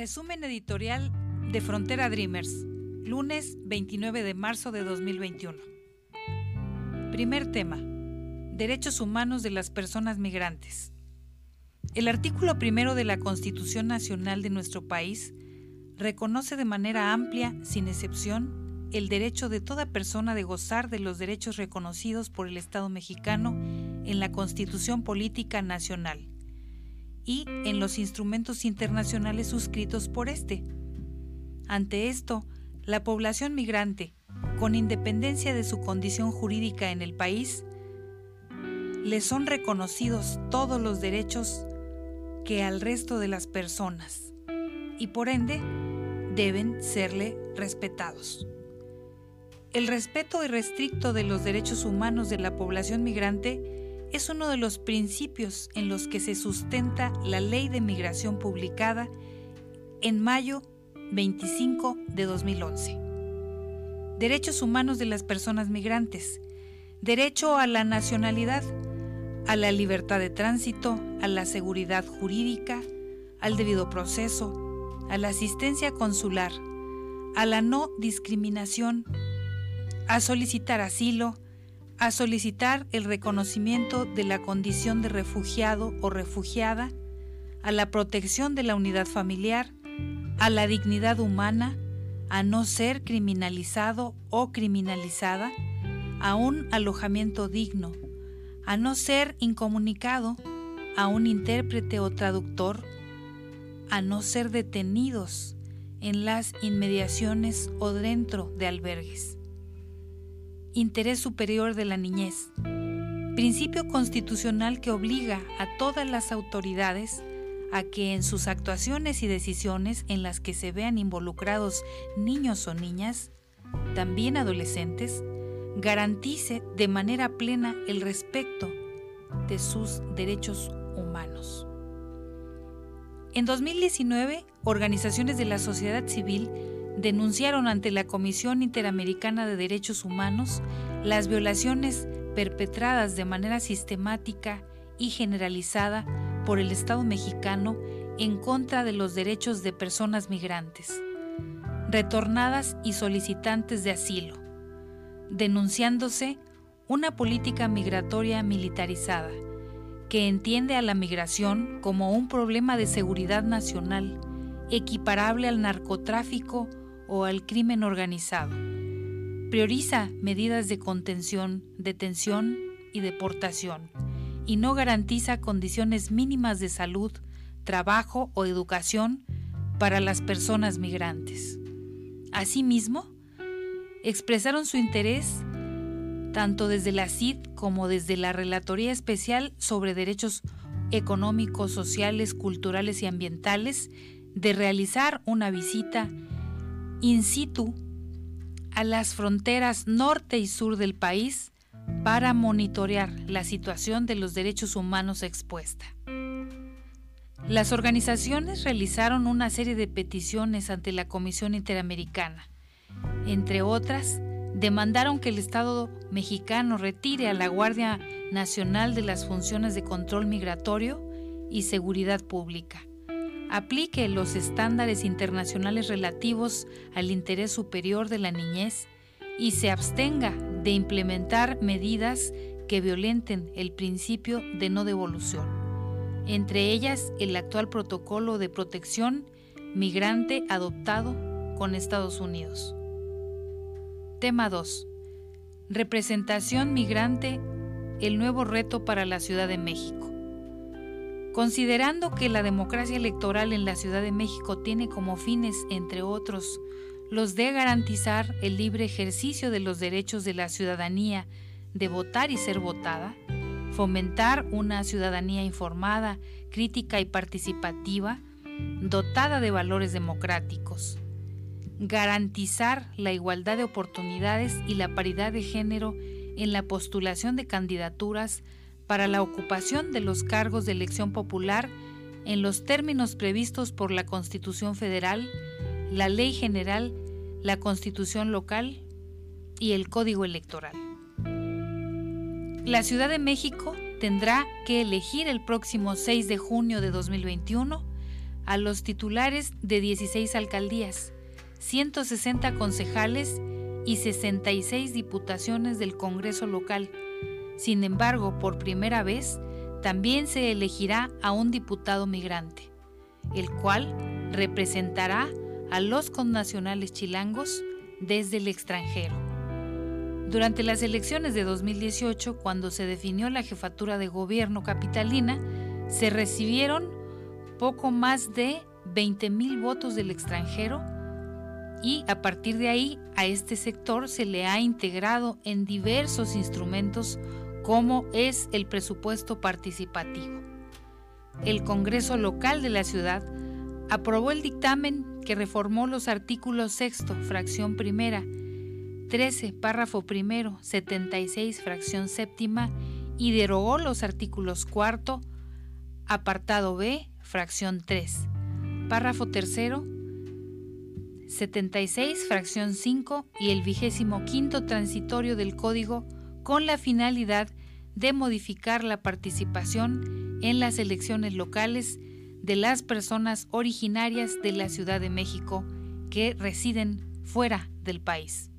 Resumen editorial de Frontera Dreamers, lunes 29 de marzo de 2021. Primer tema. Derechos humanos de las personas migrantes. El artículo primero de la Constitución Nacional de nuestro país reconoce de manera amplia, sin excepción, el derecho de toda persona de gozar de los derechos reconocidos por el Estado mexicano en la Constitución Política Nacional y en los instrumentos internacionales suscritos por este. Ante esto, la población migrante, con independencia de su condición jurídica en el país, le son reconocidos todos los derechos que al resto de las personas y por ende deben serle respetados. El respeto irrestricto de los derechos humanos de la población migrante es uno de los principios en los que se sustenta la Ley de Migración publicada en mayo 25 de 2011. Derechos humanos de las personas migrantes. Derecho a la nacionalidad, a la libertad de tránsito, a la seguridad jurídica, al debido proceso, a la asistencia consular, a la no discriminación, a solicitar asilo, a solicitar el reconocimiento de la condición de refugiado o refugiada, a la protección de la unidad familiar, a la dignidad humana, a no ser criminalizado o criminalizada, a un alojamiento digno, a no ser incomunicado, a un intérprete o traductor, a no ser detenidos en las inmediaciones o dentro de albergues interés superior de la niñez, principio constitucional que obliga a todas las autoridades a que en sus actuaciones y decisiones en las que se vean involucrados niños o niñas, también adolescentes, garantice de manera plena el respeto de sus derechos humanos. En 2019, organizaciones de la sociedad civil denunciaron ante la Comisión Interamericana de Derechos Humanos las violaciones perpetradas de manera sistemática y generalizada por el Estado mexicano en contra de los derechos de personas migrantes, retornadas y solicitantes de asilo, denunciándose una política migratoria militarizada que entiende a la migración como un problema de seguridad nacional equiparable al narcotráfico o al crimen organizado. Prioriza medidas de contención, detención y deportación y no garantiza condiciones mínimas de salud, trabajo o educación para las personas migrantes. Asimismo, expresaron su interés tanto desde la CID como desde la Relatoría Especial sobre Derechos Económicos, Sociales, Culturales y Ambientales de realizar una visita in situ a las fronteras norte y sur del país para monitorear la situación de los derechos humanos expuesta. Las organizaciones realizaron una serie de peticiones ante la Comisión Interamericana. Entre otras, demandaron que el Estado mexicano retire a la Guardia Nacional de las funciones de control migratorio y seguridad pública aplique los estándares internacionales relativos al interés superior de la niñez y se abstenga de implementar medidas que violenten el principio de no devolución, entre ellas el actual protocolo de protección migrante adoptado con Estados Unidos. Tema 2. Representación migrante, el nuevo reto para la Ciudad de México. Considerando que la democracia electoral en la Ciudad de México tiene como fines, entre otros, los de garantizar el libre ejercicio de los derechos de la ciudadanía de votar y ser votada, fomentar una ciudadanía informada, crítica y participativa, dotada de valores democráticos, garantizar la igualdad de oportunidades y la paridad de género en la postulación de candidaturas para la ocupación de los cargos de elección popular en los términos previstos por la Constitución Federal, la Ley General, la Constitución Local y el Código Electoral. La Ciudad de México tendrá que elegir el próximo 6 de junio de 2021 a los titulares de 16 alcaldías, 160 concejales y 66 diputaciones del Congreso local. Sin embargo, por primera vez, también se elegirá a un diputado migrante, el cual representará a los connacionales chilangos desde el extranjero. Durante las elecciones de 2018, cuando se definió la jefatura de gobierno capitalina, se recibieron poco más de 20.000 votos del extranjero y a partir de ahí a este sector se le ha integrado en diversos instrumentos como es el presupuesto participativo. El Congreso local de la ciudad aprobó el dictamen que reformó los artículos sexto, fracción primera, 13, párrafo primero, 76, fracción séptima y derogó los artículos cuarto, apartado B, fracción 3, párrafo tercero, 76, fracción 5 y el vigésimo quinto transitorio del Código con la finalidad de modificar la participación en las elecciones locales de las personas originarias de la Ciudad de México que residen fuera del país.